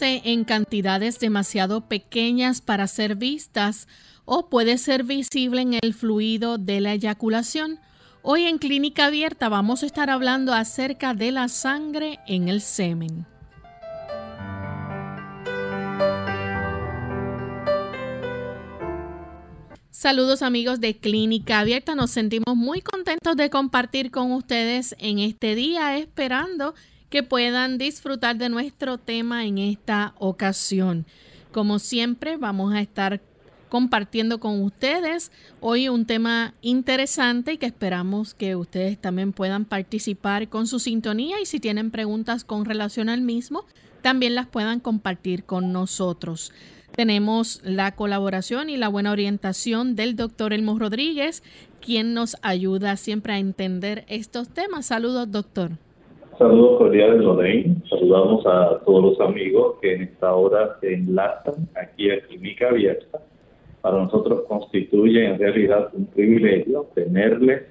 En cantidades demasiado pequeñas para ser vistas o puede ser visible en el fluido de la eyaculación. Hoy en Clínica Abierta vamos a estar hablando acerca de la sangre en el semen. Saludos amigos de Clínica Abierta, nos sentimos muy contentos de compartir con ustedes en este día, esperando que puedan disfrutar de nuestro tema en esta ocasión. Como siempre, vamos a estar compartiendo con ustedes hoy un tema interesante y que esperamos que ustedes también puedan participar con su sintonía y si tienen preguntas con relación al mismo, también las puedan compartir con nosotros. Tenemos la colaboración y la buena orientación del doctor Elmo Rodríguez, quien nos ayuda siempre a entender estos temas. Saludos, doctor. Saludos cordiales, Lorraine. Saludamos a todos los amigos que en esta hora se enlazan aquí a Clínica Abierta. Para nosotros constituye en realidad un privilegio tenerles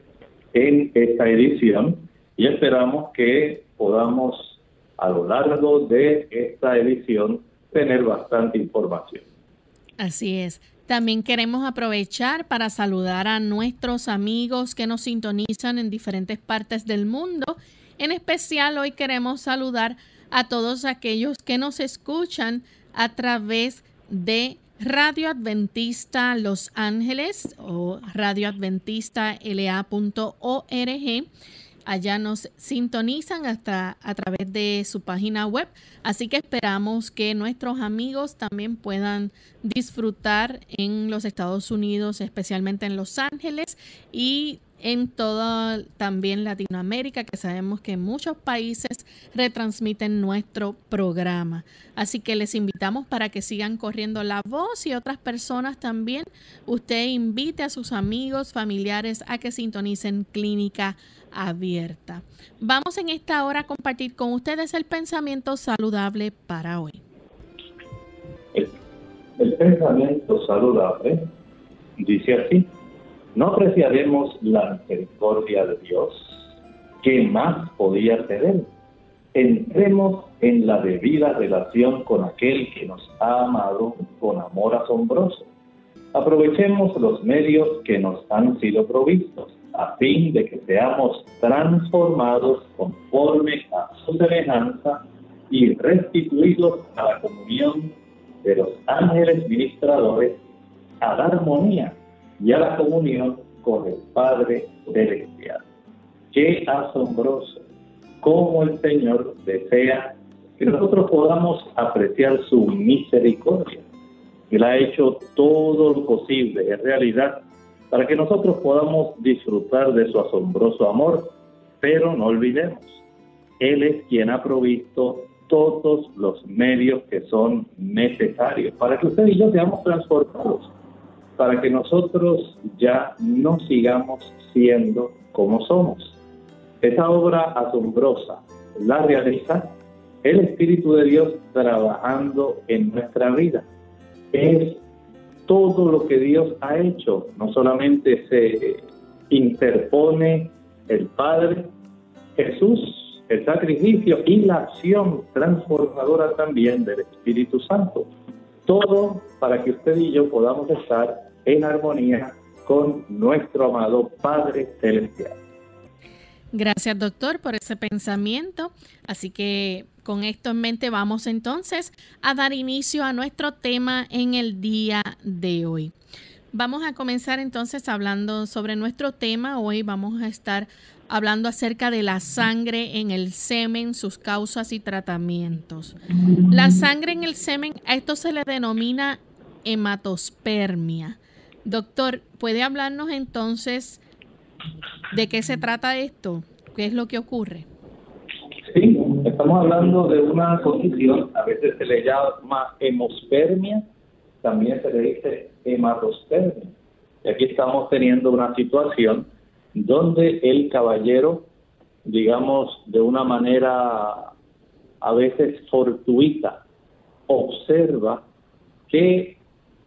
en esta edición y esperamos que podamos a lo largo de esta edición tener bastante información. Así es. También queremos aprovechar para saludar a nuestros amigos que nos sintonizan en diferentes partes del mundo en especial hoy queremos saludar a todos aquellos que nos escuchan a través de Radio Adventista Los Ángeles o radioadventista.la.org. Allá nos sintonizan hasta a través de su página web. Así que esperamos que nuestros amigos también puedan disfrutar en los Estados Unidos, especialmente en Los Ángeles y en toda también Latinoamérica, que sabemos que muchos países retransmiten nuestro programa. Así que les invitamos para que sigan corriendo la voz y otras personas también. Usted invite a sus amigos, familiares a que sintonicen Clínica Abierta. Vamos en esta hora a compartir con ustedes el pensamiento saludable para hoy. el pensamiento saludable dice así no apreciaremos la misericordia de Dios. ¿Qué más podía Él? Entremos en la debida relación con aquel que nos ha amado con amor asombroso. Aprovechemos los medios que nos han sido provistos a fin de que seamos transformados conforme a su semejanza y restituidos a la comunión de los ángeles ministradores, a la armonía y a la comunión con el Padre Celestial. Qué asombroso cómo el Señor desea que nosotros podamos apreciar su misericordia. Él ha hecho todo lo posible, en realidad, para que nosotros podamos disfrutar de su asombroso amor, pero no olvidemos, Él es quien ha provisto todos los medios que son necesarios para que usted y yo seamos transformados para que nosotros ya no sigamos siendo como somos. Esa obra asombrosa la realiza el Espíritu de Dios trabajando en nuestra vida. Es todo lo que Dios ha hecho, no solamente se interpone el Padre, Jesús, el sacrificio y la acción transformadora también del Espíritu Santo. Todo para que usted y yo podamos estar en armonía con nuestro amado Padre Celestial. Gracias doctor por ese pensamiento. Así que con esto en mente vamos entonces a dar inicio a nuestro tema en el día de hoy. Vamos a comenzar entonces hablando sobre nuestro tema. Hoy vamos a estar hablando acerca de la sangre en el semen, sus causas y tratamientos. La sangre en el semen, a esto se le denomina hematospermia. Doctor, ¿puede hablarnos entonces ¿De qué se trata esto? ¿Qué es lo que ocurre? Sí, estamos hablando de una condición, a veces se le llama hemospermia, también se le dice hematospermia. Y aquí estamos teniendo una situación donde el caballero, digamos, de una manera a veces fortuita, observa que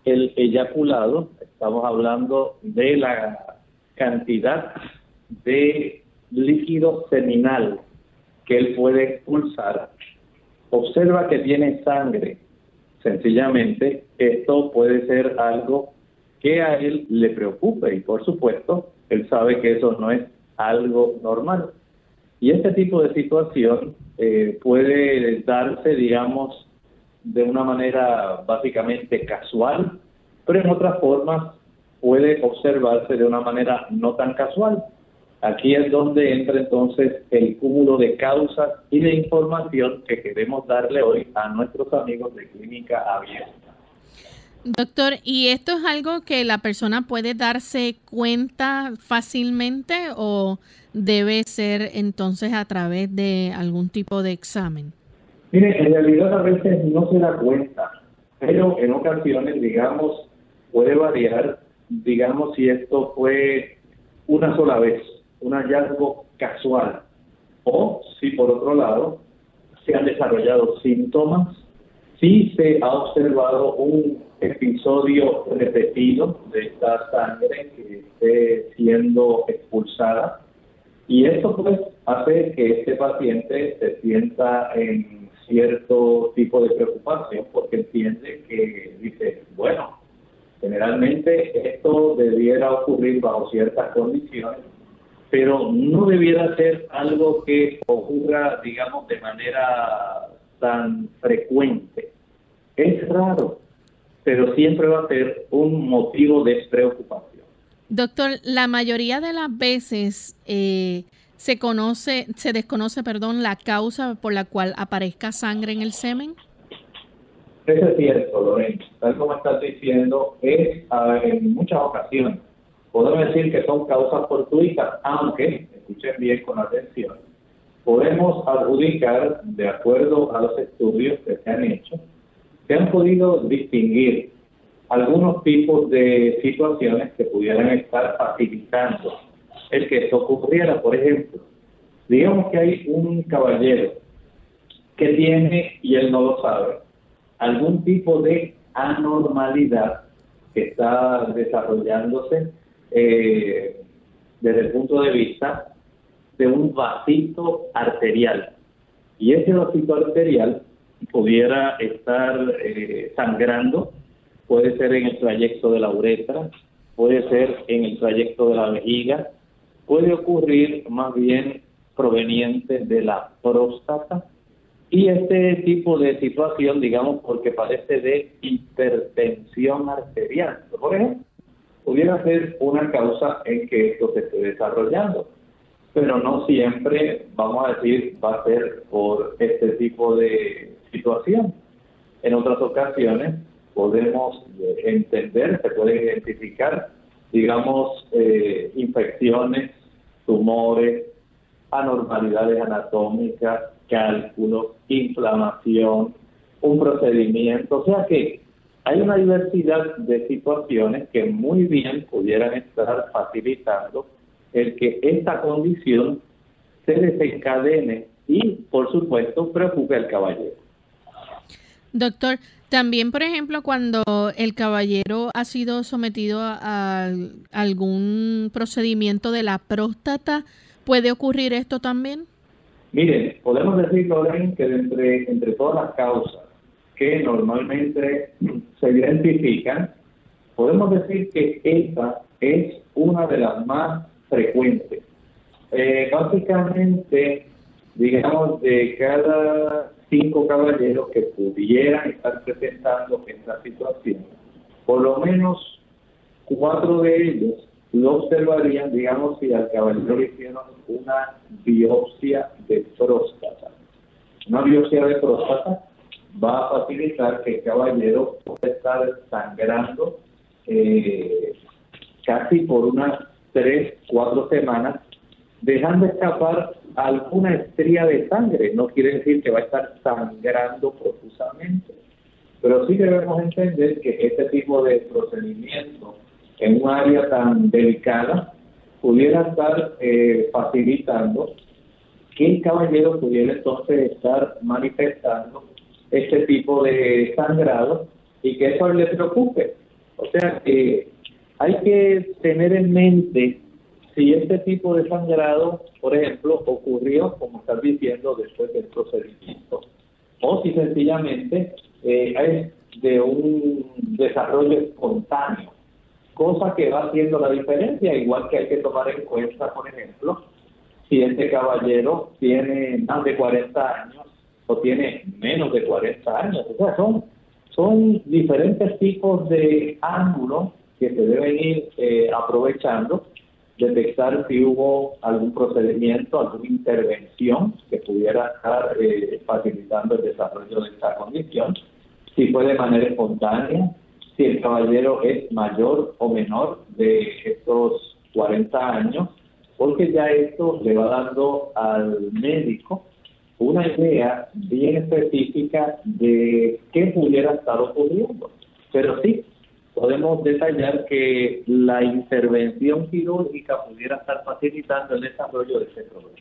el eyaculado, estamos hablando de la cantidad de líquido seminal que él puede expulsar, observa que tiene sangre. Sencillamente, esto puede ser algo que a él le preocupe y por supuesto, él sabe que eso no es algo normal. Y este tipo de situación eh, puede darse, digamos, de una manera básicamente casual, pero en otras formas puede observarse de una manera no tan casual. Aquí es donde entra entonces el cúmulo de causas y de información que queremos darle hoy a nuestros amigos de Clínica Abierta. Doctor, ¿y esto es algo que la persona puede darse cuenta fácilmente o debe ser entonces a través de algún tipo de examen? Mire, en realidad a veces no se da cuenta, pero en ocasiones, digamos, puede variar digamos si esto fue una sola vez, un hallazgo casual, o si por otro lado se han desarrollado síntomas, si se ha observado un episodio repetido de esta sangre que esté siendo expulsada, y esto pues hace que este paciente se sienta en cierto tipo de preocupación porque entiende que dice, bueno, Generalmente esto debiera ocurrir bajo ciertas condiciones, pero no debiera ser algo que ocurra, digamos, de manera tan frecuente. Es raro, pero siempre va a ser un motivo de preocupación. Doctor, la mayoría de las veces eh, se conoce, se desconoce, perdón, la causa por la cual aparezca sangre en el semen. Eso es cierto, Lorenzo. Tal como estás diciendo, es en muchas ocasiones. Podemos decir que son causas fortuitas, aunque, escuchen bien con atención, podemos adjudicar, de acuerdo a los estudios que se han hecho, se han podido distinguir algunos tipos de situaciones que pudieran estar facilitando el que esto ocurriera. Por ejemplo, digamos que hay un caballero que tiene, y él no lo sabe, algún tipo de anormalidad que está desarrollándose eh, desde el punto de vista de un vasito arterial. Y ese vasito arterial pudiera estar eh, sangrando, puede ser en el trayecto de la uretra, puede ser en el trayecto de la vejiga, puede ocurrir más bien proveniente de la próstata y este tipo de situación, digamos, porque parece de hipertensión arterial, por ejemplo, pudiera ser una causa en que esto se esté desarrollando, pero no siempre, vamos a decir, va a ser por este tipo de situación. En otras ocasiones podemos entender, se puede identificar, digamos, eh, infecciones, tumores, anormalidades anatómicas, cálculos, inflamación, un procedimiento. O sea que hay una diversidad de situaciones que muy bien pudieran estar facilitando el que esta condición se desencadene y, por supuesto, preocupe al caballero. Doctor, también, por ejemplo, cuando el caballero ha sido sometido a, algún procedimiento de la próstata, ¿puede ocurrir esto también? Miren, podemos decir, Loren, que entre, entre todas las causas que normalmente se identifican, podemos decir que esta es una de las más frecuentes. Eh, básicamente, digamos, de cada cinco caballeros que pudieran estar presentando esta situación, por lo menos cuatro de ellos lo observarían, digamos, si al caballero le hicieron una biopsia de próstata. Una biopsia de próstata va a facilitar que el caballero pueda estar sangrando eh, casi por unas tres, cuatro semanas, dejando escapar alguna estría de sangre. No quiere decir que va a estar sangrando profusamente, pero sí debemos entender que este tipo de procedimiento en un área tan delicada pudiera estar eh, facilitando que el caballero pudiera entonces estar manifestando este tipo de sangrado y que eso le preocupe. O sea que hay que tener en mente si este tipo de sangrado, por ejemplo, ocurrió, como estás diciendo, después del procedimiento, o si sencillamente eh, es de un desarrollo espontáneo, cosa que va haciendo la diferencia, igual que hay que tomar en cuenta, por ejemplo, si este caballero tiene más de 40 años o tiene menos de 40 años. O sea, son, son diferentes tipos de ángulos que se deben ir eh, aprovechando, detectar si hubo algún procedimiento, alguna intervención que pudiera estar eh, facilitando el desarrollo de esta condición, si fue de manera espontánea, si el caballero es mayor o menor de estos 40 años, porque ya esto le va dando al médico una idea bien específica de qué pudiera estar ocurriendo. Pero sí, podemos detallar que la intervención quirúrgica pudiera estar facilitando el desarrollo de ese problema.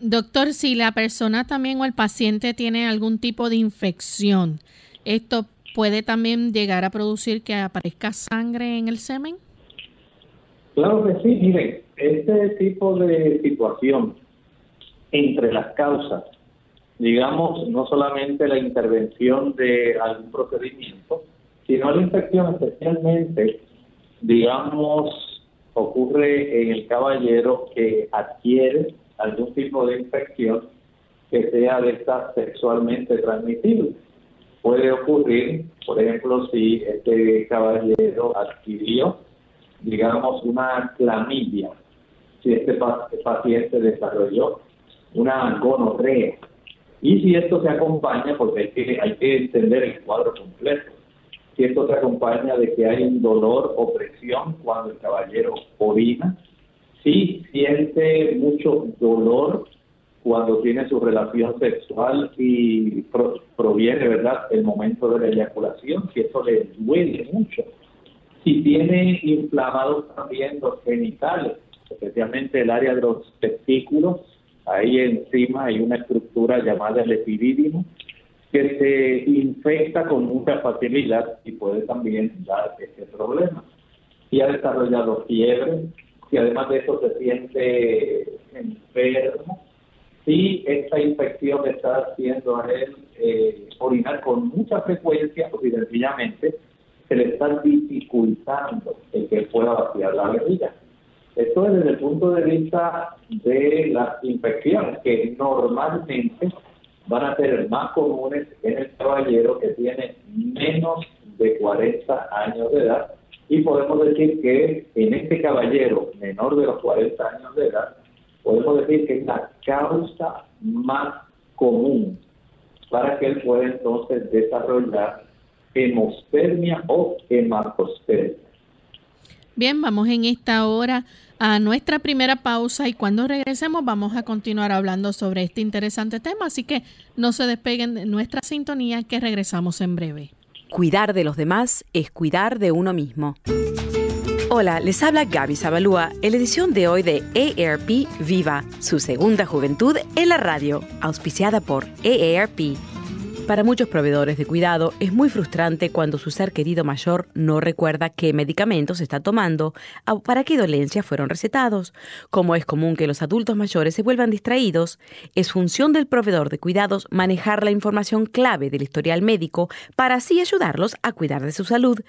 Doctor, si la persona también o el paciente tiene algún tipo de infección, ¿esto puede también llegar a producir que aparezca sangre en el semen? Claro que sí, miren, este tipo de situación entre las causas, digamos, no solamente la intervención de algún procedimiento, sino la infección especialmente, digamos, ocurre en el caballero que adquiere algún tipo de infección que sea de esta sexualmente transmisible. Puede ocurrir, por ejemplo, si este caballero adquirió, digamos, una clamidia, si este paciente desarrolló una gonorrea. Y si esto se acompaña, porque hay que, hay que entender el cuadro completo, si esto se acompaña de que hay un dolor o presión cuando el caballero orina, si siente mucho dolor cuando tiene su relación sexual y proviene, ¿verdad?, el momento de la eyaculación, si eso le duele mucho. Si tiene inflamados también los genitales, especialmente el área de los testículos, Ahí encima hay una estructura llamada el epidídimo que se infecta con mucha facilidad y puede también dar ese problema. Si ha desarrollado fiebre, si además de eso se siente enfermo, si esta infección está haciendo a él eh, orinar con mucha frecuencia o sencillamente se le está dificultando el que pueda vaciar la vejiga. Esto es desde el punto de vista de las infecciones, que normalmente van a ser más comunes en el caballero que tiene menos de 40 años de edad. Y podemos decir que en este caballero menor de los 40 años de edad, podemos decir que es la causa más común para que él pueda entonces desarrollar hemospermia o hematospermia. Bien, vamos en esta hora a nuestra primera pausa y cuando regresemos vamos a continuar hablando sobre este interesante tema, así que no se despeguen de nuestra sintonía que regresamos en breve. Cuidar de los demás es cuidar de uno mismo. Hola, les habla Gaby Zabalúa en la edición de hoy de AARP Viva, su segunda juventud en la radio, auspiciada por AARP. Para muchos proveedores de cuidado es muy frustrante cuando su ser querido mayor no recuerda qué medicamentos está tomando o para qué dolencias fueron recetados. Como es común que los adultos mayores se vuelvan distraídos, es función del proveedor de cuidados manejar la información clave del historial médico para así ayudarlos a cuidar de su salud.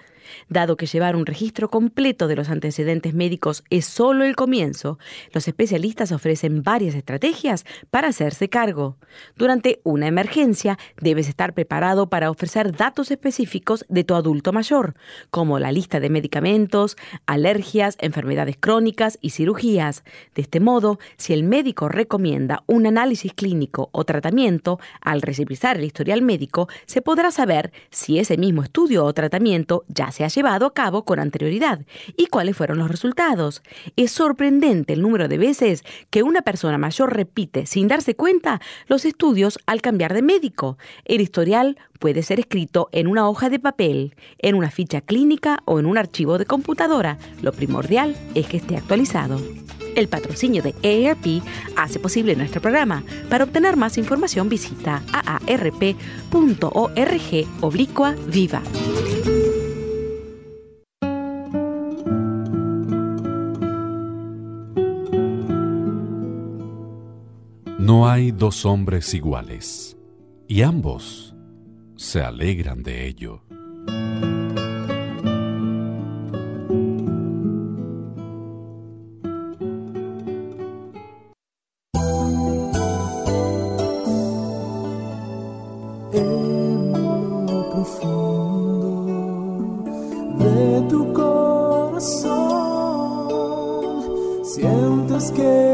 Dado que llevar un registro completo de los antecedentes médicos es solo el comienzo, los especialistas ofrecen varias estrategias para hacerse cargo. Durante una emergencia, debes estar preparado para ofrecer datos específicos de tu adulto mayor, como la lista de medicamentos, alergias, enfermedades crónicas y cirugías. De este modo, si el médico recomienda un análisis clínico o tratamiento, al revisar el historial médico, se podrá saber si ese mismo estudio o tratamiento ya se ha llevado a cabo con anterioridad y cuáles fueron los resultados. Es sorprendente el número de veces que una persona mayor repite sin darse cuenta los estudios al cambiar de médico. El historial puede ser escrito en una hoja de papel, en una ficha clínica o en un archivo de computadora. Lo primordial es que esté actualizado. El patrocinio de AARP hace posible nuestro programa. Para obtener más información visita aarp.org oblicua viva. No hay dos hombres iguales, y ambos se alegran de ello. estamos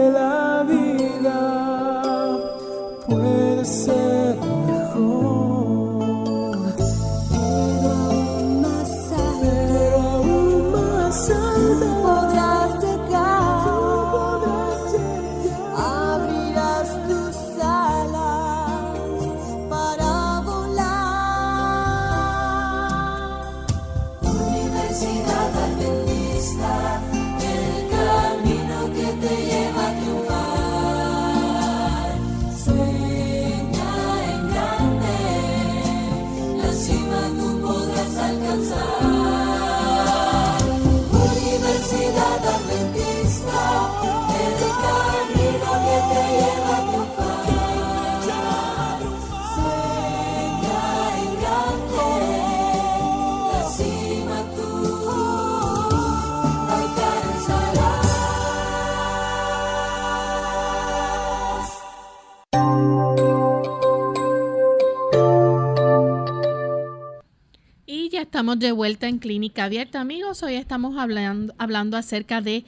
vuelta en Clínica Abierta, amigos. Hoy estamos hablando, hablando acerca de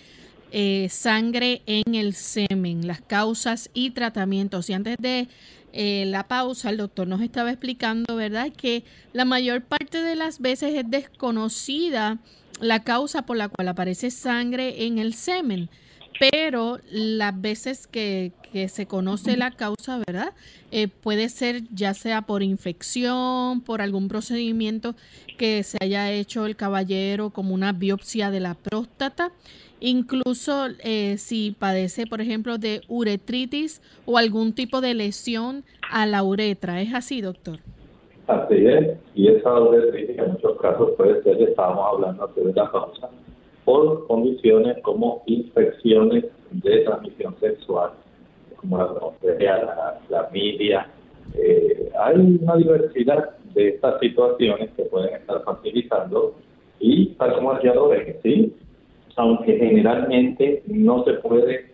eh, sangre en el semen, las causas y tratamientos. Y antes de eh, la pausa, el doctor nos estaba explicando, ¿verdad?, que la mayor parte de las veces es desconocida la causa por la cual aparece sangre en el semen pero las veces que, se conoce la causa, ¿verdad? Eh, puede ser ya sea por infección, por algún procedimiento que se haya hecho el caballero como una biopsia de la próstata, incluso eh, si padece, por ejemplo, de uretritis o algún tipo de lesión a la uretra. ¿Es así, doctor? Así es, y esa uretritis en muchos casos puede ser, estábamos hablando de la causa, por condiciones como infecciones de transmisión sexual, como la gonorrea, la, la media. Eh, hay una diversidad de estas situaciones que pueden estar facilitando y para como ven, ¿sí? aunque generalmente no se puede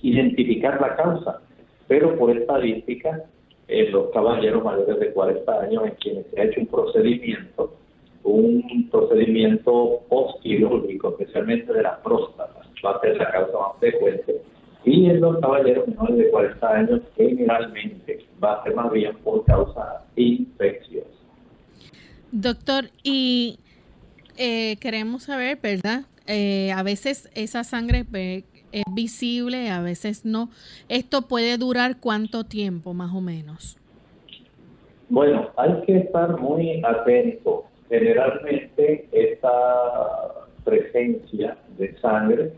identificar la causa, pero por estadística, en los caballeros mayores de 40 años en quienes se ha hecho un procedimiento un procedimiento postquirúrgico, especialmente de la próstata, va a ser la causa más frecuente. Y en los caballeros menores de 40 años, generalmente va a ser más bien por causa infecciosa. Doctor, y eh, queremos saber, ¿verdad? Eh, a veces esa sangre es visible, a veces no. ¿Esto puede durar cuánto tiempo, más o menos? Bueno, hay que estar muy atento Generalmente esta presencia de sangre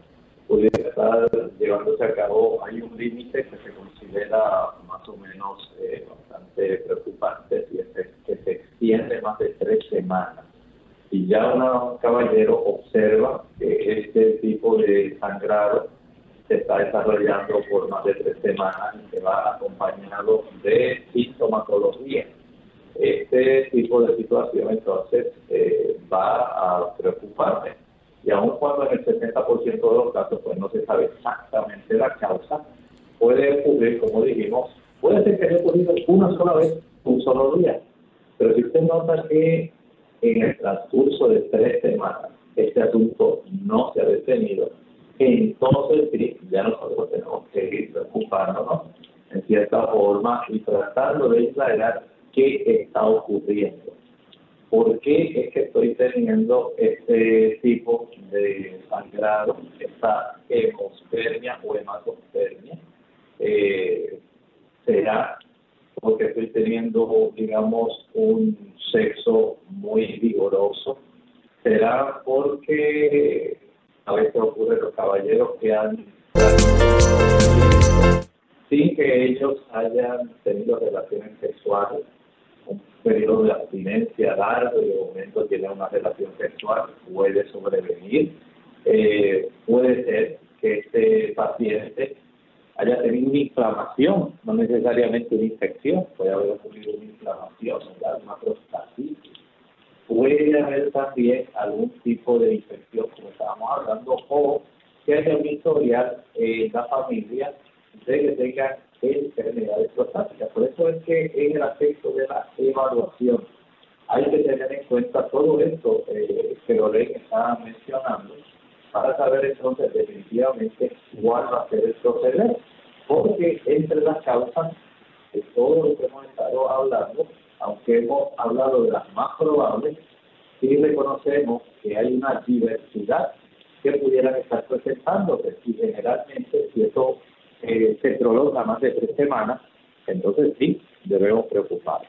pudiera estar llevándose a cabo, hay un límite que se considera más o menos eh, bastante preocupante, y es que se extiende más de tres semanas. Y ya un caballero observa que este tipo de sangrado se está desarrollando por más de tres semanas y que va acompañado de sintomatología. Este tipo de situación entonces eh, va a preocuparme. Y aun cuando en el 70% de los casos pues no se sabe exactamente la causa, puede ocurrir, como dijimos, puede ser que haya ocurrido una sola vez, un solo día, pero si usted nota que en el transcurso de tres semanas este asunto no se ha detenido, entonces sí, ya nosotros tenemos que ir preocupándonos en cierta forma y tratando de aclarar qué está ocurriendo. ¿Por qué es que estoy teniendo este tipo de sangrado, esta hemospermia o hematospermia? Eh, ¿Será porque estoy teniendo, digamos, un sexo muy vigoroso? ¿Será porque a veces ocurre los caballeros que han sin que ellos hayan tenido relaciones sexuales periodo de abstinencia largo y de momento tiene una relación sexual, puede sobrevenir. Eh, puede ser que este paciente haya tenido una inflamación, no necesariamente una infección, puede haber ocurrido una inflamación, una prostatitis. Puede haber también algún tipo de infección, como estábamos hablando, o que haya un historial en la familia de que tenga enfermedades prostáticas. Por eso es que en el aspecto de la evaluación hay que tener en cuenta todo esto eh, que Lorena está mencionando para saber entonces definitivamente cuál va a ser el proceder. Porque entre las causas de todo lo que hemos estado hablando, aunque hemos hablado de las más probables, sí reconocemos que hay una diversidad que pudieran estar presentándose y generalmente si eso eh, se prolonga más de tres semanas, entonces sí, debemos preocupar.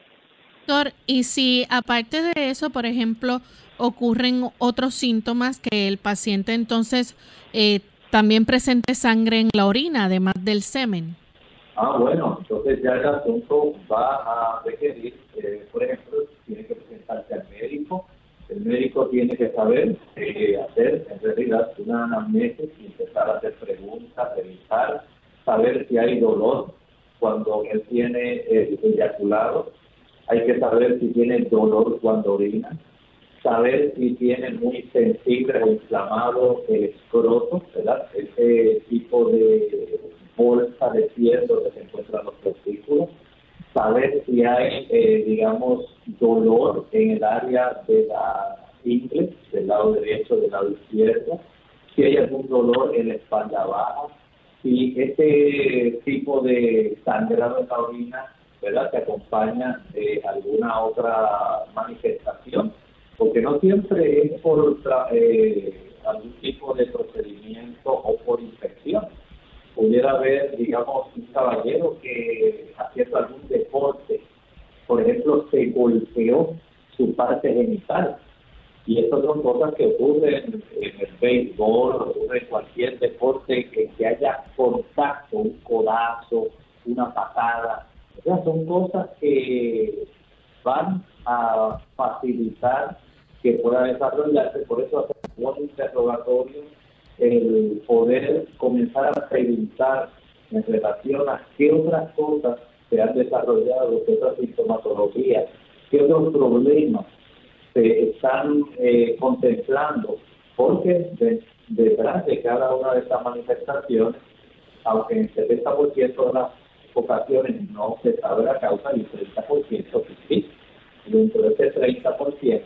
Doctor, y si aparte de eso, por ejemplo, ocurren otros síntomas que el paciente entonces eh, también presente sangre en la orina, además del semen. Ah, bueno, entonces ya el asunto va a requerir, eh, por ejemplo, tiene que presentarse al médico, el médico tiene que saber eh, hacer en realidad una anamnesis y empezar a hacer preguntas, revisar saber si hay dolor cuando él tiene el eyaculado, hay que saber si tiene dolor cuando orina, saber si tiene muy sensible o inflamado el escroto, ¿verdad? Ese tipo de bolsa de piel donde se encuentran los testículos, saber si hay, eh, digamos, dolor en el área de la ingle, del lado derecho, del lado izquierdo, si hay algún dolor en la espalda baja, si este tipo de sangrado en la orina ¿verdad? se acompaña de alguna otra manifestación, porque no siempre es por eh, algún tipo de procedimiento o por infección. Pudiera haber, digamos, un caballero que haciendo algún deporte, por ejemplo, se golpeó su parte genital y estas son cosas que ocurren en el béisbol, ocurren en cualquier deporte que, que haya contacto, un codazo, una patada. O sea, son cosas que van a facilitar que pueda desarrollarse. Por eso hacemos un interrogatorio el poder comenzar a preguntar en relación a qué otras cosas se han desarrollado, qué otras sintomatologías, qué otros problemas se están eh, contemplando, porque detrás de cada una de estas manifestaciones, aunque en 70% de las ocasiones no se sabe la causa y el 30% sí, dentro de ese 30%,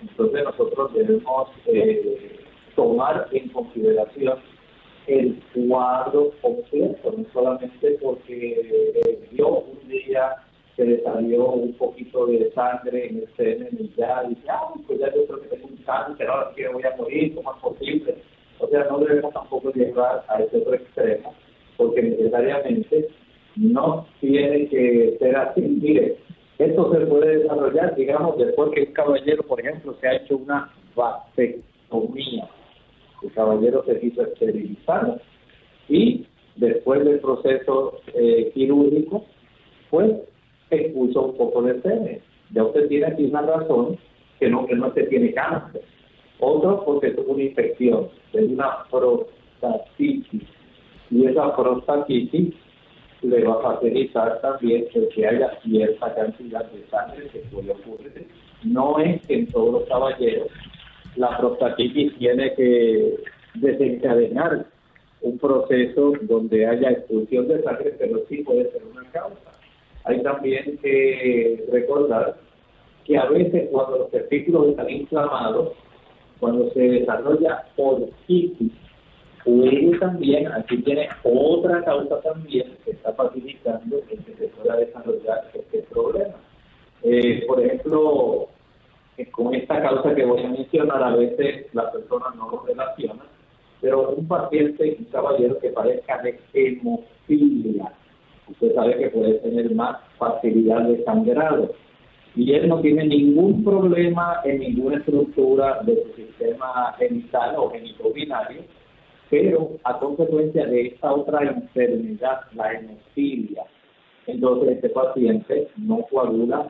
entonces nosotros debemos eh, tomar en consideración el cuadro completo, no solamente porque eh, yo un día salió un poquito de sangre en el semen y ya dice, ah, pues ya yo creo que tengo un cáncer, ahora sí voy a morir, ¿cómo es posible? O sea, no debemos tampoco llegar a ese otro extremo, porque necesariamente no tiene que ser así. Mire, esto se puede desarrollar, digamos, después que un caballero, por ejemplo, se ha hecho una vasectomía. El caballero se quiso esterilizar y después del proceso eh, quirúrgico, pues expulsó un poco de semen. Ya usted tiene aquí una razón que no, que no se tiene cáncer. Otro porque tuvo una infección, de una prostatitis. Y esa prostatitis le va a facilitar también que haya cierta cantidad de sangre que puede ocurrir. No es que en todos los caballeros la prostatitis tiene que desencadenar un proceso donde haya expulsión de sangre, pero sí puede ser una causa. Hay también que recordar que a veces cuando los testículos están inflamados, cuando se desarrolla orquitis, puede también, aquí tiene otra causa también que está facilitando que se pueda desarrollar este problema. Eh, por ejemplo, eh, con esta causa que voy a mencionar, a veces las personas no lo relacionan, pero un paciente, un caballero que padezca de hemofilia, usted sabe que puede tener más facilidad de sangrado. Y él no tiene ningún problema en ninguna estructura del sistema genital o genitobinario, pero a consecuencia de esta otra enfermedad, la hemofilia, entonces este paciente no coagula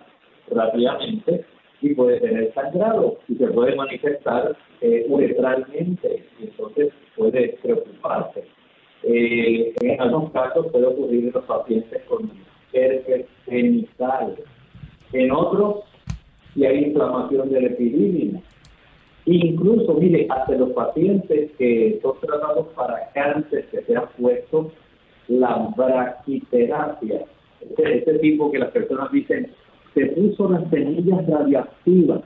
rápidamente y puede tener sangrado y se puede manifestar eh, uretralmente y entonces puede preocuparse. Eh, en algunos casos puede ocurrir en los pacientes con herpes genital. En otros, si hay inflamación del epidídimo. Incluso, mire, hasta los pacientes que son tratados para cáncer que se han puesto la braquiterapia. Este, este tipo que las personas dicen, se puso las semillas radiactivas.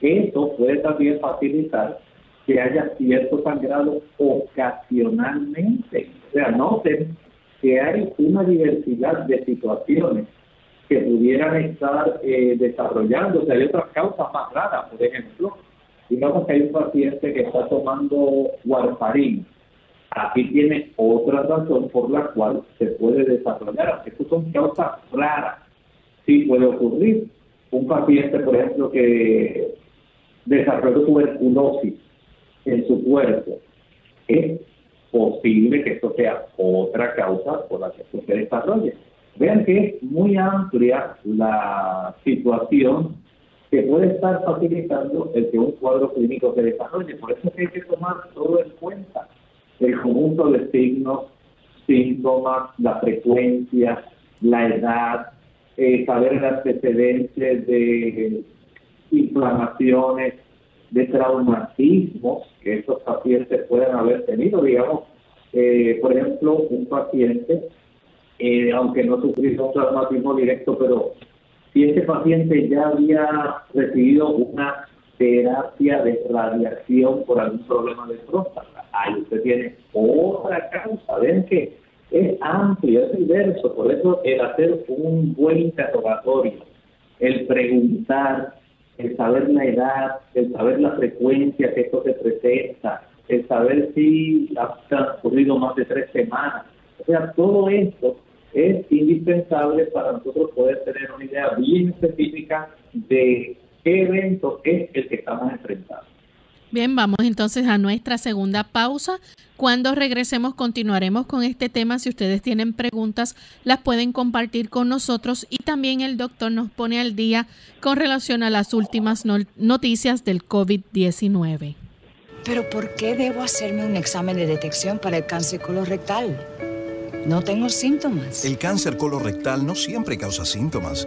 Eso puede también facilitar que haya cierto sangrado ocasionalmente. O sea, noten que hay una diversidad de situaciones que pudieran estar eh, desarrollándose. Hay otras causas más raras, por ejemplo, digamos que hay un paciente que está tomando warfarín. Aquí tiene otra razón por la cual se puede desarrollar. Estas son causas raras sí puede ocurrir. Un paciente, por ejemplo, que desarrolló tuberculosis en su cuerpo, es posible que esto sea otra causa por la que se desarrolle. Vean que es muy amplia la situación que puede estar facilitando el que un cuadro clínico se desarrolle. Por eso hay que tomar todo en cuenta. El conjunto de signos, síntomas, la frecuencia, la edad, eh, saber el antecedentes de inflamaciones, de traumatismos que estos pacientes puedan haber tenido. Digamos, eh, por ejemplo, un paciente, eh, aunque no sufrió un traumatismo directo, pero si ese paciente ya había recibido una terapia de radiación por algún problema de próstata, ahí usted tiene otra causa. Ven que es amplio, es diverso, por eso el hacer un buen interrogatorio, el preguntar, el saber la edad, el saber la frecuencia que esto se presenta, el saber si ha transcurrido más de tres semanas, o sea, todo esto es indispensable para nosotros poder tener una idea bien específica de qué evento es el que estamos enfrentando. Bien, vamos entonces a nuestra segunda pausa. Cuando regresemos continuaremos con este tema. Si ustedes tienen preguntas, las pueden compartir con nosotros y también el doctor nos pone al día con relación a las últimas noticias del COVID-19. Pero ¿por qué debo hacerme un examen de detección para el cáncer colorectal? No tengo síntomas. El cáncer colorectal no siempre causa síntomas.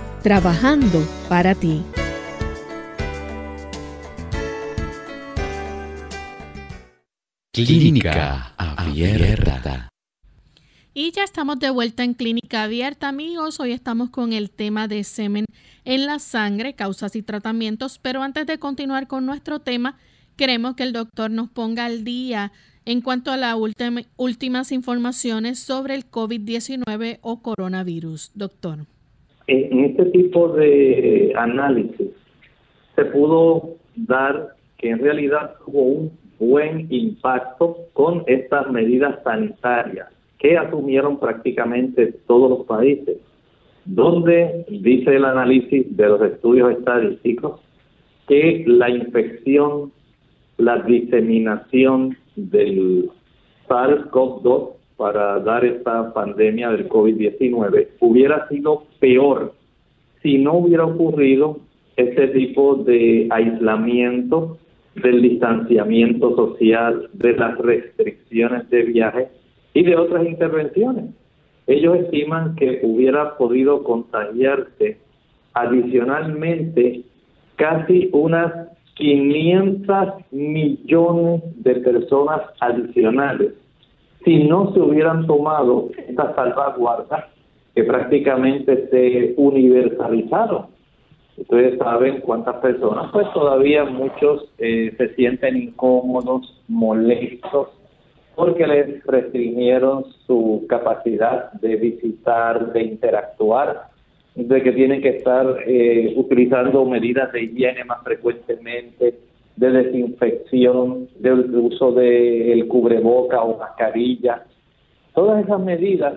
trabajando para ti. Clínica Abierta. Y ya estamos de vuelta en Clínica Abierta, amigos. Hoy estamos con el tema de semen en la sangre, causas y tratamientos. Pero antes de continuar con nuestro tema, queremos que el doctor nos ponga al día en cuanto a las últimas informaciones sobre el COVID-19 o coronavirus. Doctor en este tipo de análisis se pudo dar que en realidad hubo un buen impacto con estas medidas sanitarias que asumieron prácticamente todos los países, donde dice el análisis de los estudios estadísticos que la infección, la diseminación del SARS-CoV-2 para dar esta pandemia del COVID-19 hubiera sido peor si no hubiera ocurrido ese tipo de aislamiento, del distanciamiento social, de las restricciones de viaje y de otras intervenciones. Ellos estiman que hubiera podido contagiarse adicionalmente casi unas 500 millones de personas adicionales si no se hubieran tomado estas salvaguardas que prácticamente se universalizaron. Ustedes saben cuántas personas, pues todavía muchos eh, se sienten incómodos, molestos, porque les restringieron su capacidad de visitar, de interactuar, de que tienen que estar eh, utilizando medidas de higiene más frecuentemente, de desinfección, del uso del cubreboca o mascarilla. Todas esas medidas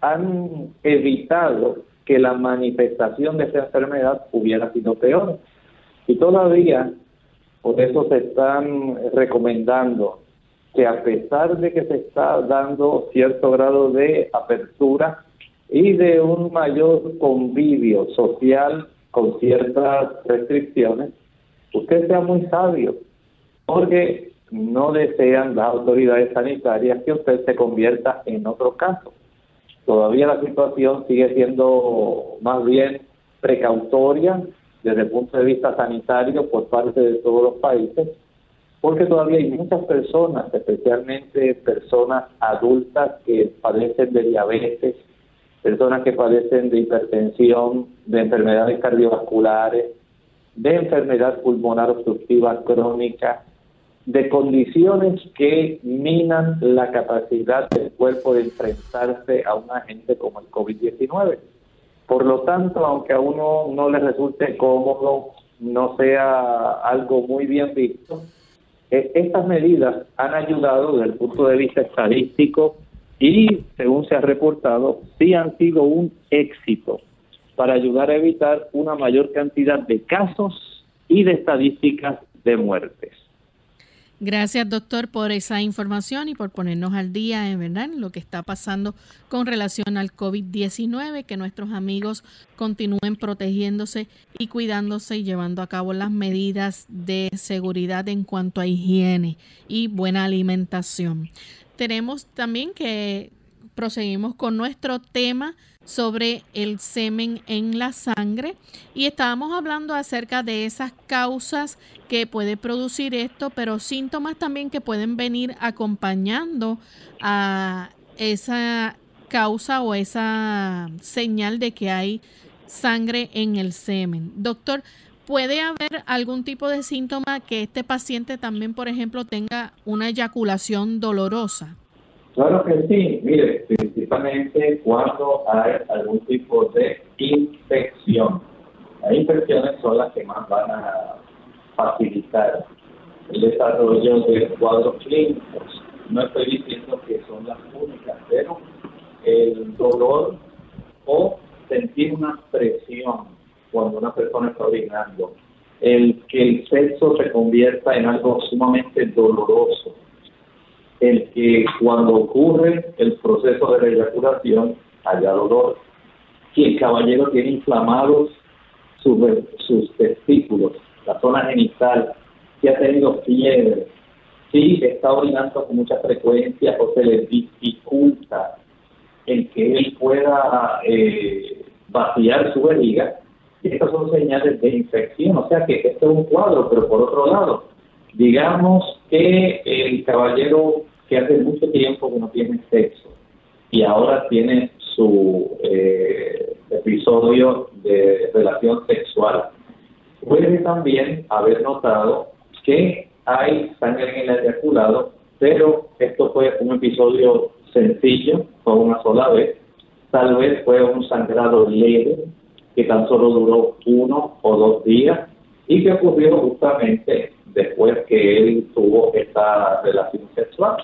han evitado que la manifestación de esa enfermedad hubiera sido peor. Y todavía, por eso se están recomendando que a pesar de que se está dando cierto grado de apertura y de un mayor convivio social con ciertas restricciones, usted sea muy sabio, porque no desean las autoridades sanitarias que usted se convierta en otro caso. Todavía la situación sigue siendo más bien precautoria desde el punto de vista sanitario por parte de todos los países, porque todavía hay muchas personas, especialmente personas adultas que padecen de diabetes, personas que padecen de hipertensión, de enfermedades cardiovasculares, de enfermedad pulmonar obstructiva crónica, de condiciones que minan la capacidad del cuerpo de enfrentarse a un agente como el COVID-19. Por lo tanto, aunque a uno no le resulte cómodo no sea algo muy bien visto, eh, estas medidas han ayudado desde el punto de vista estadístico y, según se ha reportado, sí han sido un éxito para ayudar a evitar una mayor cantidad de casos y de estadísticas de muertes. Gracias, doctor, por esa información y por ponernos al día en verdad lo que está pasando con relación al COVID-19, que nuestros amigos continúen protegiéndose y cuidándose y llevando a cabo las medidas de seguridad en cuanto a higiene y buena alimentación. Tenemos también que proseguimos con nuestro tema sobre el semen en la sangre y estábamos hablando acerca de esas causas que puede producir esto, pero síntomas también que pueden venir acompañando a esa causa o esa señal de que hay sangre en el semen. Doctor, ¿puede haber algún tipo de síntoma que este paciente también, por ejemplo, tenga una eyaculación dolorosa? Claro que sí, mire, principalmente cuando hay algún tipo de infección. Las infecciones son las que más van a facilitar el desarrollo de cuadros clínicos. No estoy diciendo que son las únicas, pero el dolor o sentir una presión cuando una persona está orinando, el que el sexo se convierta en algo sumamente doloroso, el que cuando ocurre el proceso de la eyaculación haya dolor, que el caballero tiene inflamados sus, testículos, la zona genital, que ha tenido fiebre, si está orinando con mucha frecuencia o se le dificulta el que él pueda eh, vaciar su vejiga, estas son señales de infección, o sea que este es un cuadro, pero por otro lado, digamos que el caballero que hace mucho tiempo que no tiene sexo y ahora tiene su eh, episodio de relación sexual, puede también haber notado que hay sangre en el eyaculado, pero esto fue un episodio sencillo, fue una sola vez, tal vez fue un sangrado leve que tan solo duró uno o dos días y que ocurrió justamente después que él tuvo esta relación sexual.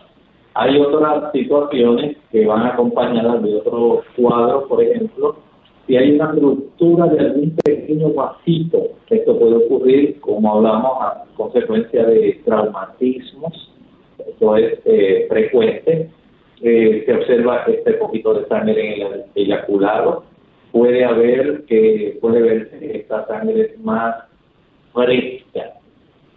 Hay otras situaciones que van acompañadas de otro cuadro, por ejemplo, si hay una ruptura de algún pequeño vasito, esto puede ocurrir, como hablamos, a consecuencia de traumatismos, esto es eh, frecuente, eh, se observa este poquito de sangre en el eyaculado, puede haber que puede verse esta sangre más fresca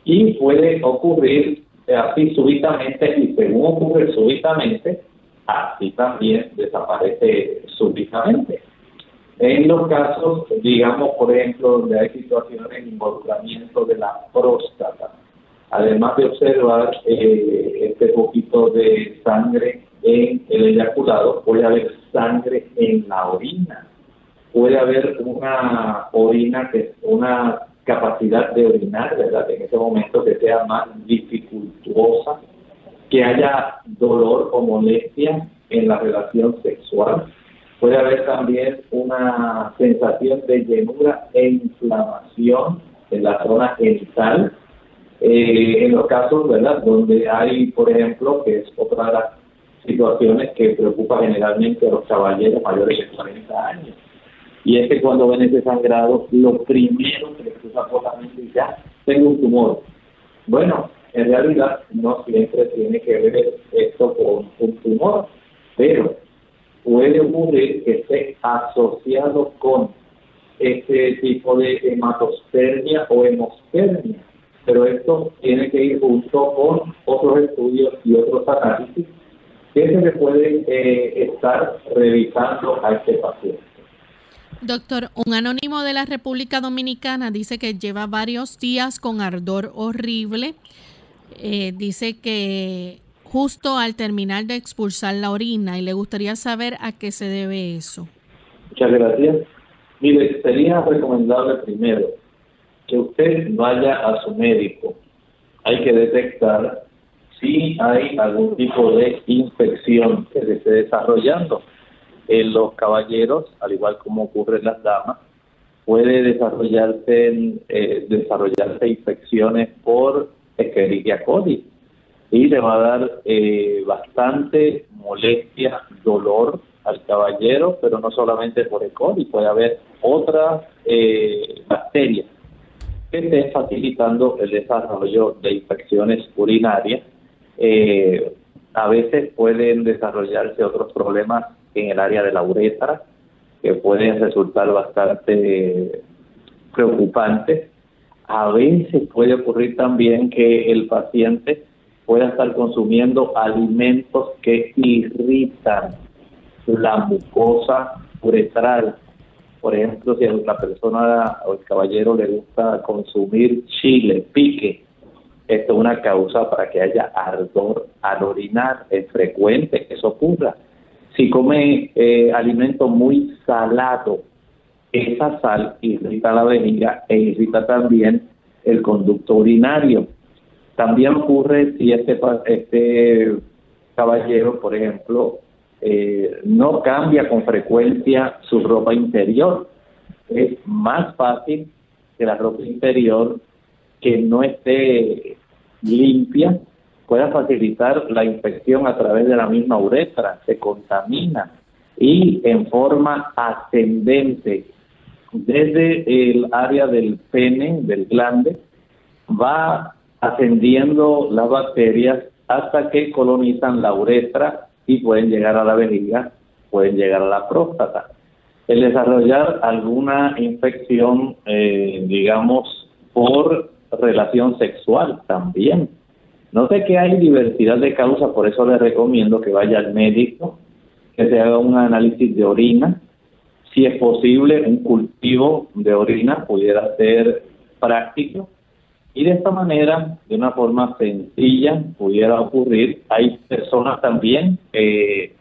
y puede ocurrir así súbitamente y según ocurre súbitamente, así también desaparece súbitamente. En los casos, digamos, por ejemplo, donde hay situaciones de involucramiento de la próstata, además de observar eh, este poquito de sangre en el eyaculado, puede haber sangre en la orina, puede haber una orina que una capacidad de orinar, ¿verdad? En ese momento que sea más dificultuosa, que haya dolor o molestia en la relación sexual. Puede haber también una sensación de llenura e inflamación en la zona genital. Eh, en los casos, ¿verdad?, donde hay, por ejemplo, que es otra de las situaciones que preocupa generalmente a los caballeros mayores de 40 años, y es que cuando ven ese sangrado, lo primero que les cruza por la mente es ya, tengo un tumor. Bueno, en realidad no siempre tiene que ver esto con un tumor, pero puede ocurrir que esté asociado con este tipo de hematospermia o hemospermia. Pero esto tiene que ir junto con otros estudios y otros análisis que se le pueden eh, estar revisando a este paciente. Doctor, un anónimo de la República Dominicana dice que lleva varios días con ardor horrible. Eh, dice que justo al terminar de expulsar la orina y le gustaría saber a qué se debe eso. Muchas gracias. Mire, sería recomendable primero que usted vaya a su médico. Hay que detectar si hay algún tipo de infección que se esté desarrollando en los caballeros, al igual como ocurre en las damas, puede desarrollarse, eh, desarrollarse infecciones por Escherichia coli y le va a dar eh, bastante molestia, dolor al caballero, pero no solamente por E. coli, puede haber otras eh, bacterias que estén facilitando el desarrollo de infecciones urinarias. Eh, a veces pueden desarrollarse otros problemas en el área de la uretra que pueden resultar bastante preocupantes. A veces puede ocurrir también que el paciente pueda estar consumiendo alimentos que irritan la mucosa uretral. Por ejemplo, si a una persona o el caballero le gusta consumir chile, pique, esto es una causa para que haya ardor al orinar. Es frecuente que eso ocurra. Si come eh, alimento muy salado, esa sal irrita la vejiga e irrita también el conducto urinario. También ocurre si este, este caballero, por ejemplo, eh, no cambia con frecuencia su ropa interior. Es más fácil que la ropa interior que no esté limpia pueda facilitar la infección a través de la misma uretra, se contamina y en forma ascendente desde el área del pene, del glande, va ascendiendo las bacterias hasta que colonizan la uretra y pueden llegar a la vejiga, pueden llegar a la próstata. El desarrollar alguna infección, eh, digamos, por relación sexual también. No sé que hay diversidad de causas, por eso les recomiendo que vaya al médico, que se haga un análisis de orina. Si es posible, un cultivo de orina pudiera ser práctico y de esta manera, de una forma sencilla, pudiera ocurrir. Hay personas también eh,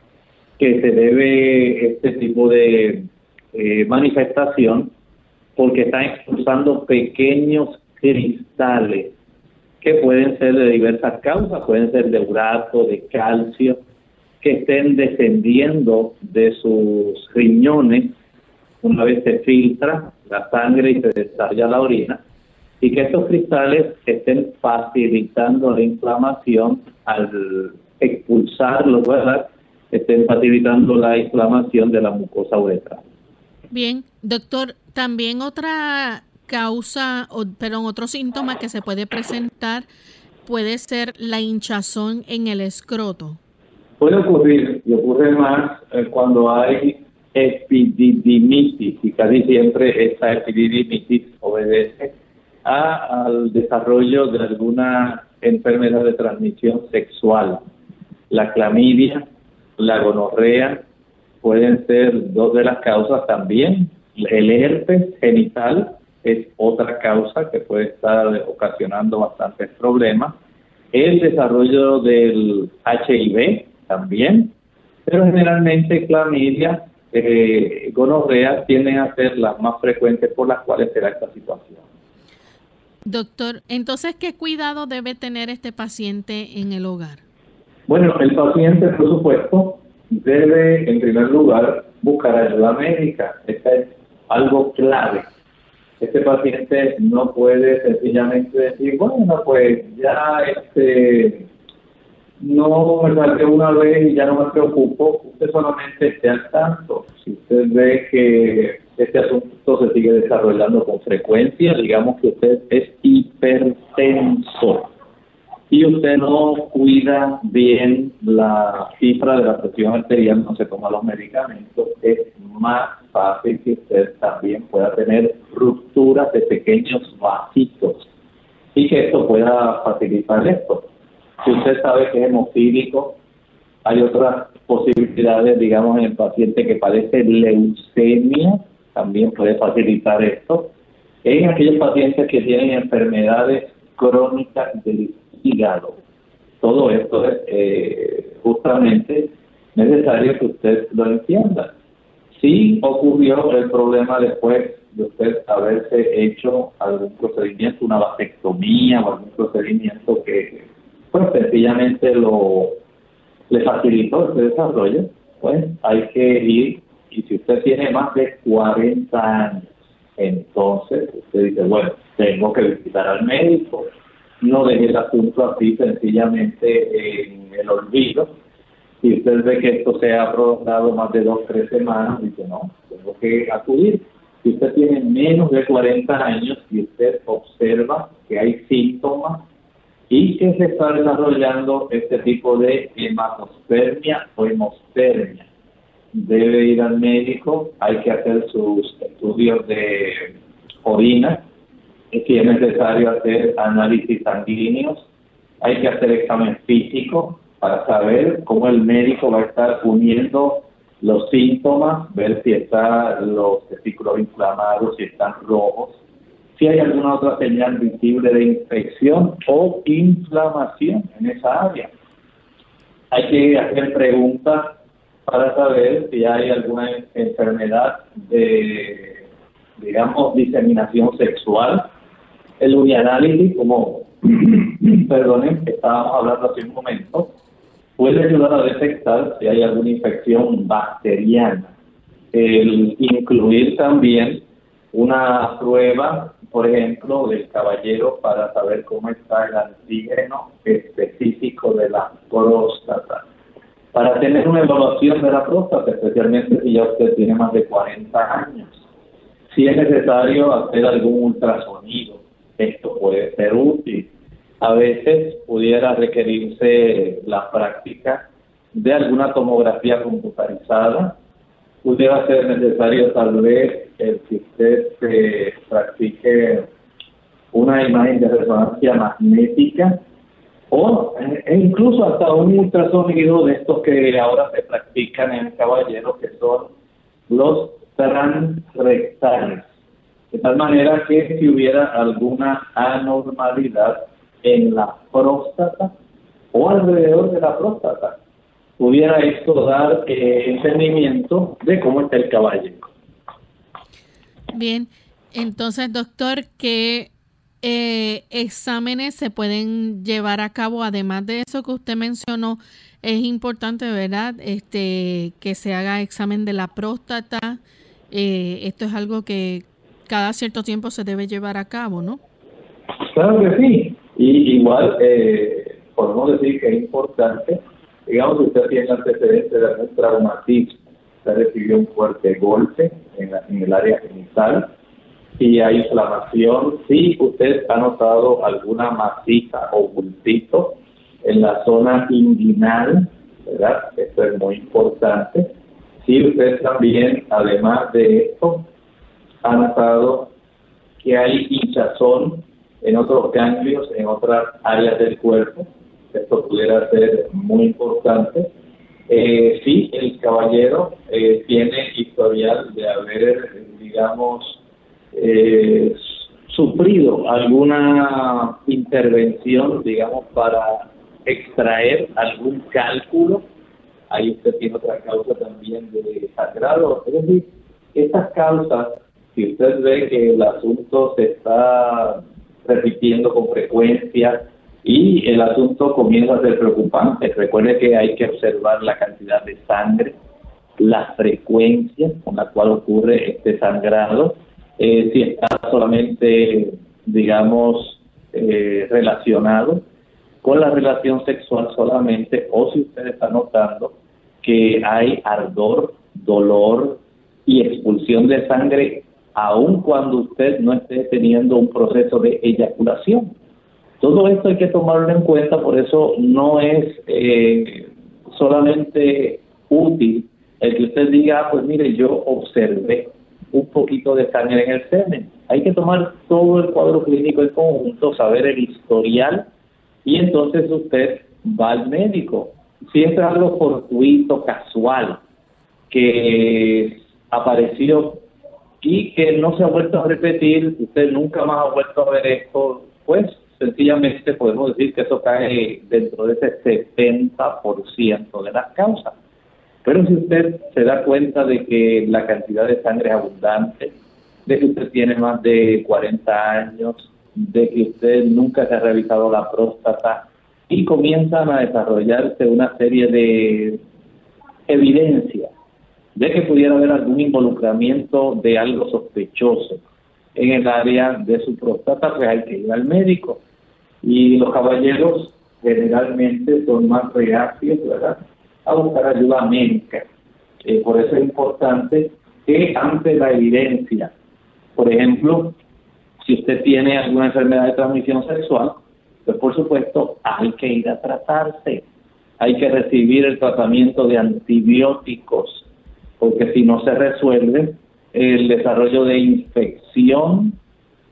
que se debe este tipo de eh, manifestación porque están expulsando pequeños cristales que pueden ser de diversas causas, pueden ser de urato, de calcio, que estén descendiendo de sus riñones una vez se filtra la sangre y se desarrolla la orina y que estos cristales estén facilitando la inflamación al expulsarlos, ¿verdad? Estén facilitando la inflamación de la mucosa uretral. Bien, doctor, también otra causa, o, perdón, otro síntoma que se puede presentar puede ser la hinchazón en el escroto. Puede ocurrir, y ocurre más eh, cuando hay epididimitis, y casi siempre esta epididimitis obedece al desarrollo de alguna enfermedad de transmisión sexual. La clamidia, la gonorrea, pueden ser dos de las causas también. El herpes genital es otra causa que puede estar ocasionando bastantes problemas. El desarrollo del HIV también, pero generalmente clamidia, eh, gonorrea tienden a ser las más frecuentes por las cuales se da esta situación. Doctor, entonces, ¿qué cuidado debe tener este paciente en el hogar? Bueno, el paciente, por supuesto, debe, en primer lugar, buscar ayuda médica. Esto es algo clave. Este paciente no puede sencillamente decir, bueno, pues ya este no me salió una vez y ya no me preocupo. Usted solamente esté al tanto. Si usted ve que este asunto se sigue desarrollando con frecuencia, digamos que usted es hipertenso y usted no cuida bien la cifra de la presión arterial, no se toma los medicamentos, es más fácil que usted también pueda tener rupturas de pequeños vasitos y que esto pueda facilitar esto. Si usted sabe que es hemofílico, hay otras posibilidades, digamos, en el paciente que padece leucemia, también puede facilitar esto. En aquellos pacientes que tienen enfermedades crónicas del Todo esto es eh, justamente necesario que usted lo entienda. Si ocurrió el problema después de usted haberse hecho algún procedimiento, una vasectomía o algún procedimiento que pues sencillamente lo le facilitó este desarrollo, pues hay que ir y si usted tiene más de 40 años, entonces usted dice, bueno, tengo que visitar al médico. No deje el asunto así sencillamente en el olvido. Si usted ve que esto se ha prolongado más de dos, tres semanas, dice, no, tengo que acudir. Si usted tiene menos de 40 años y usted observa que hay síntomas y que se está desarrollando este tipo de hematospermia o hemospermia, debe ir al médico, hay que hacer sus estudios de orina, si es necesario hacer análisis sanguíneos, hay que hacer examen físico para saber cómo el médico va a estar uniendo los síntomas, ver si están los testículos inflamados, si están rojos, si hay alguna otra señal visible de infección o inflamación en esa área. Hay que hacer preguntas para saber si hay alguna enfermedad de, digamos, diseminación sexual. El urianálisis, como, perdonen, estábamos hablando hace un momento, puede ayudar a detectar si hay alguna infección bacteriana. El incluir también una prueba, por ejemplo, del caballero para saber cómo está el antígeno específico de la próstata para tener una evaluación de la próstata, especialmente si ya usted tiene más de 40 años. Si es necesario hacer algún ultrasonido, esto puede ser útil. A veces pudiera requerirse la práctica de alguna tomografía computarizada. Pudiera ser necesario tal vez el que usted se practique una imagen de resonancia magnética o e incluso hasta un ultrasonido de estos que ahora se practican en el caballero, que son los transrectales. De tal manera que si hubiera alguna anormalidad en la próstata o alrededor de la próstata, pudiera esto dar eh, entendimiento de cómo está el caballero. Bien, entonces doctor, ¿qué eh, exámenes se pueden llevar a cabo. Además de eso que usted mencionó, es importante, ¿verdad? Este, que se haga examen de la próstata. Eh, esto es algo que cada cierto tiempo se debe llevar a cabo, ¿no? Claro que sí. Y igual eh, podemos decir que es importante, digamos que usted tiene antecedentes de algún traumatismo, usted recibió un fuerte golpe en, en el área genital, si hay inflamación, si usted ha notado alguna masita o bultito en la zona inguinal, ¿verdad? Esto es muy importante. Si usted también, además de esto, ha notado que hay hinchazón en otros ganglios, en otras áreas del cuerpo, esto pudiera ser muy importante. Eh, si el caballero eh, tiene historial de haber, digamos, eh, sufrido alguna intervención, digamos, para extraer algún cálculo, ahí usted tiene otra causa también de sangrado. Es decir, estas causas, si usted ve que el asunto se está repitiendo con frecuencia y el asunto comienza a ser preocupante, recuerde que hay que observar la cantidad de sangre, la frecuencia con la cual ocurre este sangrado, eh, si está solamente, digamos, eh, relacionado con la relación sexual solamente o si usted está notando que hay ardor, dolor y expulsión de sangre aun cuando usted no esté teniendo un proceso de eyaculación. Todo esto hay que tomarlo en cuenta, por eso no es eh, solamente útil el que usted diga, ah, pues mire, yo observé un poquito de sangre en el semen. Hay que tomar todo el cuadro clínico en conjunto, saber el historial y entonces usted va al médico. Si es algo fortuito, casual, que apareció y que no se ha vuelto a repetir, usted nunca más ha vuelto a ver esto, pues sencillamente podemos decir que eso cae dentro de ese 70% de las causas. Pero si usted se da cuenta de que la cantidad de sangre es abundante, de que usted tiene más de 40 años, de que usted nunca se ha revisado la próstata y comienzan a desarrollarse una serie de evidencias de que pudiera haber algún involucramiento de algo sospechoso en el área de su próstata, pues hay que ir al médico. Y los caballeros generalmente son más reacios, ¿verdad?, a buscar ayuda médica. Eh, por eso es importante que ante la evidencia, por ejemplo, si usted tiene alguna enfermedad de transmisión sexual, pues por supuesto hay que ir a tratarse, hay que recibir el tratamiento de antibióticos, porque si no se resuelve el desarrollo de infección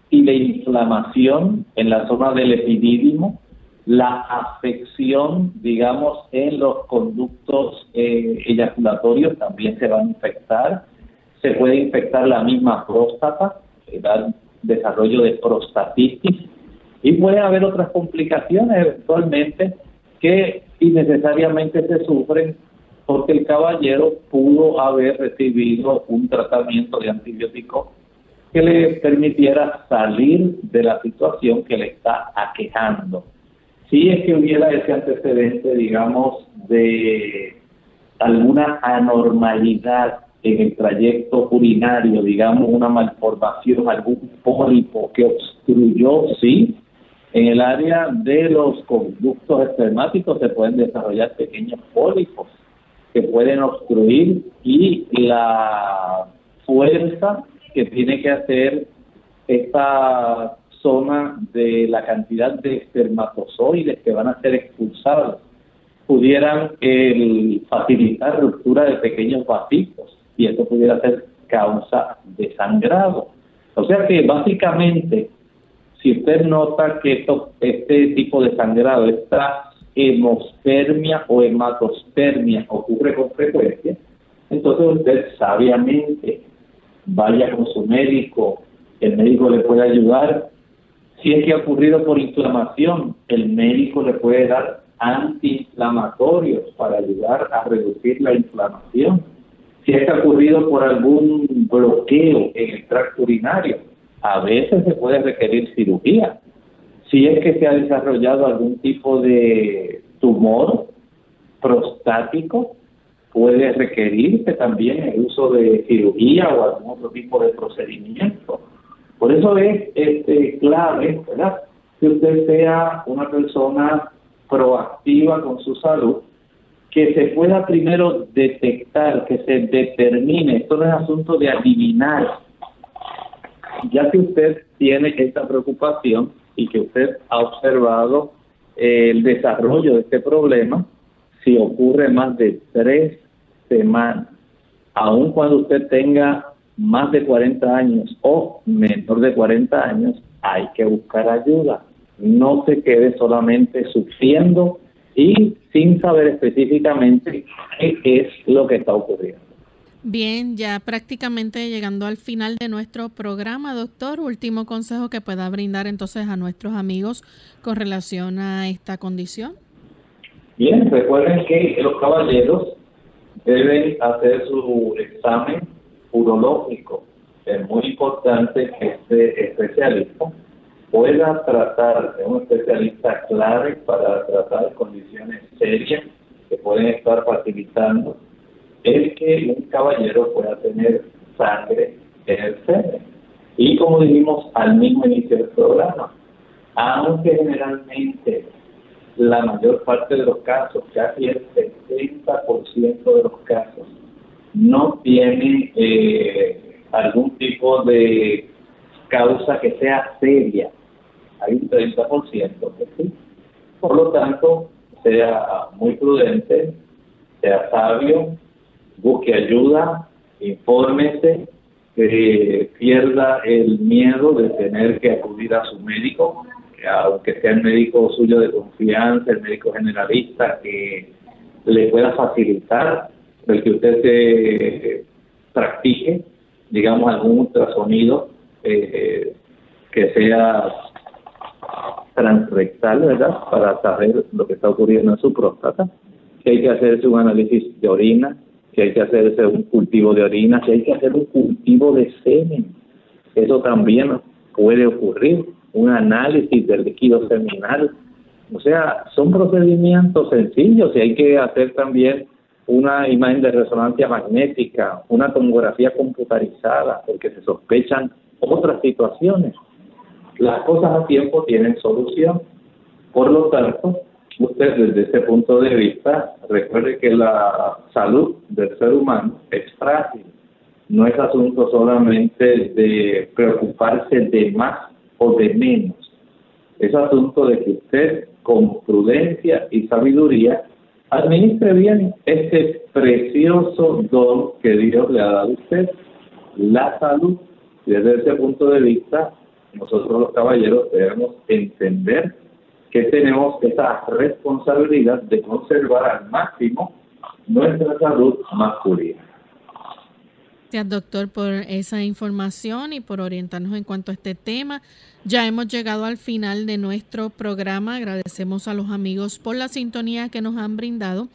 y de inflamación en la zona del epidídimo, la afección, digamos, en los conductos eh, eyaculatorios también se va a infectar, se puede infectar la misma próstata, dar desarrollo de prostatitis. Y puede haber otras complicaciones eventualmente que innecesariamente se sufren porque el caballero pudo haber recibido un tratamiento de antibiótico que le permitiera salir de la situación que le está aquejando. Si es que hubiera ese antecedente, digamos, de alguna anormalidad en el trayecto urinario, digamos, una malformación, algún pólipo que obstruyó, sí, en el área de los conductos espermáticos se pueden desarrollar pequeños pólipos que pueden obstruir y la fuerza que tiene que hacer esta zona de la cantidad de espermatozoides que van a ser expulsados pudieran facilitar ruptura de pequeños vasitos y eso pudiera ser causa de sangrado. O sea que básicamente, si usted nota que este tipo de sangrado, esta hemospermia o hematospermia ocurre con frecuencia, entonces usted sabiamente vaya con su médico, el médico le puede ayudar. Si es que ha ocurrido por inflamación, el médico le puede dar antiinflamatorios para ayudar a reducir la inflamación. Si es que ha ocurrido por algún bloqueo en el tracto urinario, a veces se puede requerir cirugía. Si es que se ha desarrollado algún tipo de tumor prostático, puede requerirse también el uso de cirugía o algún otro tipo de procedimiento. Por eso es este, clave, ¿verdad? Que usted sea una persona proactiva con su salud, que se pueda primero detectar, que se determine, esto no es asunto de adivinar, ya que usted tiene esta preocupación y que usted ha observado eh, el desarrollo de este problema, si ocurre más de tres semanas, aun cuando usted tenga más de 40 años o menor de 40 años, hay que buscar ayuda. No se quede solamente sufriendo y sin saber específicamente qué es lo que está ocurriendo. Bien, ya prácticamente llegando al final de nuestro programa, doctor, último consejo que pueda brindar entonces a nuestros amigos con relación a esta condición. Bien, recuerden que los caballeros deben hacer su examen urológico. Es muy importante que este especialista pueda tratar, de un especialista clave para tratar condiciones serias que pueden estar facilitando es que un caballero pueda tener sangre en el semen. Y como dijimos al mismo inicio del programa, aunque generalmente la mayor parte de los casos, casi el 70% de los casos, no tiene eh, algún tipo de causa que sea seria. Hay un 30% que. Por lo tanto, sea muy prudente, sea sabio, busque ayuda, infórmese, que pierda el miedo de tener que acudir a su médico, aunque sea el médico suyo de confianza, el médico generalista, que le pueda facilitar el que usted se practique, digamos, algún ultrasonido eh, que sea transrectal, ¿verdad? Para saber lo que está ocurriendo en su próstata. Si hay que hacerse un análisis de orina, si hay que hacerse un cultivo de orina, si hay que hacer un cultivo de semen. Eso también puede ocurrir, un análisis del líquido seminal. O sea, son procedimientos sencillos y hay que hacer también una imagen de resonancia magnética, una tomografía computarizada, porque se sospechan otras situaciones. Las cosas a tiempo tienen solución. Por lo tanto, usted desde ese punto de vista, recuerde que la salud del ser humano es frágil. No es asunto solamente de preocuparse de más o de menos. Es asunto de que usted, con prudencia y sabiduría, administre bien este precioso don que Dios le ha dado a usted, la salud. Desde ese punto de vista, nosotros los caballeros debemos entender que tenemos esa responsabilidad de conservar al máximo nuestra salud masculina. Gracias, doctor, por esa información y por orientarnos en cuanto a este tema. Ya hemos llegado al final de nuestro programa. Agradecemos a los amigos por la sintonía que nos han brindado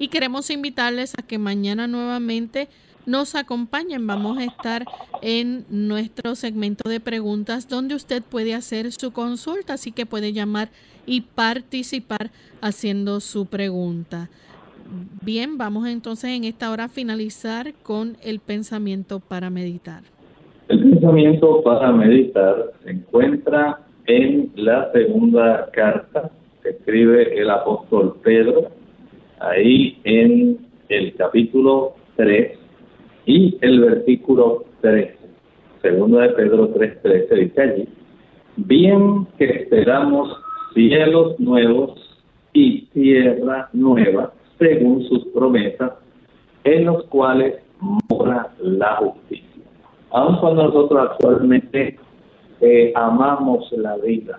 y queremos invitarles a que mañana nuevamente nos acompañen. Vamos a estar en nuestro segmento de preguntas donde usted puede hacer su consulta, así que puede llamar y participar haciendo su pregunta. Bien, vamos entonces en esta hora a finalizar con el pensamiento para meditar. El pensamiento para meditar se encuentra en la segunda carta que escribe el apóstol Pedro, ahí en el capítulo 3 y el versículo 13. Segunda de Pedro 3:13 dice allí, bien que esperamos cielos nuevos y tierra nueva, según sus promesas, en los cuales mora la justicia. Aun cuando nosotros actualmente eh, amamos la vida,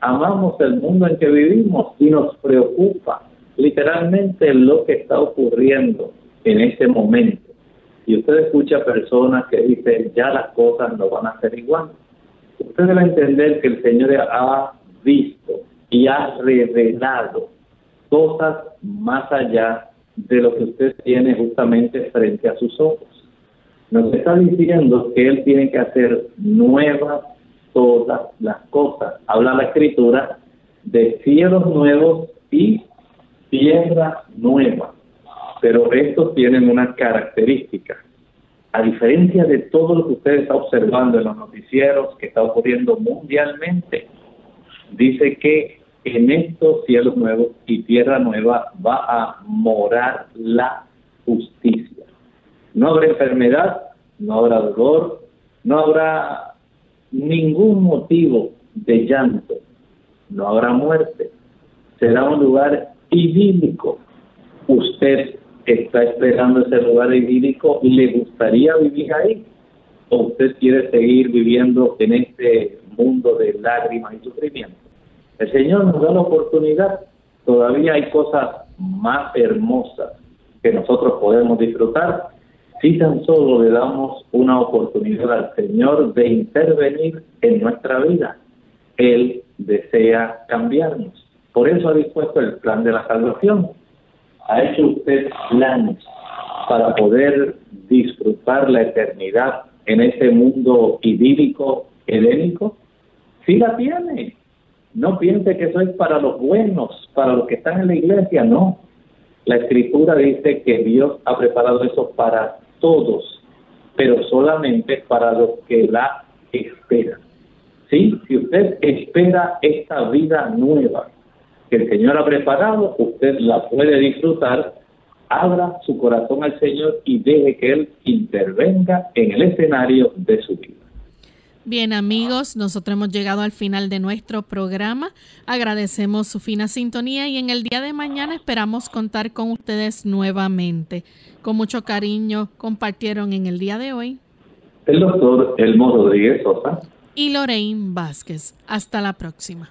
amamos el mundo en que vivimos y nos preocupa literalmente lo que está ocurriendo en este momento. Y usted escucha personas que dicen, ya las cosas no van a ser igual. Usted debe entender que el Señor ha visto y ha revelado cosas más allá de lo que usted tiene justamente frente a sus ojos. Nos está diciendo que Él tiene que hacer nuevas todas las cosas. Habla la Escritura de cielos nuevos y tierra nueva. Pero estos tienen una característica. A diferencia de todo lo que usted está observando en los noticieros que está ocurriendo mundialmente, dice que en estos cielos nuevos y tierra nueva va a morar la justicia. No habrá enfermedad, no habrá dolor, no habrá ningún motivo de llanto, no habrá muerte. Será un lugar idílico. Usted está esperando ese lugar idílico y le gustaría vivir ahí. ¿O usted quiere seguir viviendo en este mundo de lágrimas y sufrimiento? El Señor nos da la oportunidad. Todavía hay cosas más hermosas que nosotros podemos disfrutar si tan solo le damos una oportunidad al Señor de intervenir en nuestra vida. Él desea cambiarnos. Por eso ha dispuesto el plan de la salvación. ¿Ha hecho usted planes para poder disfrutar la eternidad en ese mundo idílico, helénico? Sí la tiene. No piense que eso es para los buenos, para los que están en la iglesia, no. La escritura dice que Dios ha preparado eso para todos, pero solamente para los que la esperan. ¿Sí? Si usted espera esta vida nueva que el Señor ha preparado, usted la puede disfrutar. Abra su corazón al Señor y deje que Él intervenga en el escenario de su vida. Bien amigos, nosotros hemos llegado al final de nuestro programa. Agradecemos su fina sintonía y en el día de mañana esperamos contar con ustedes nuevamente. Con mucho cariño compartieron en el día de hoy el doctor Elmo Rodríguez Sosa y Lorraine Vázquez. Hasta la próxima.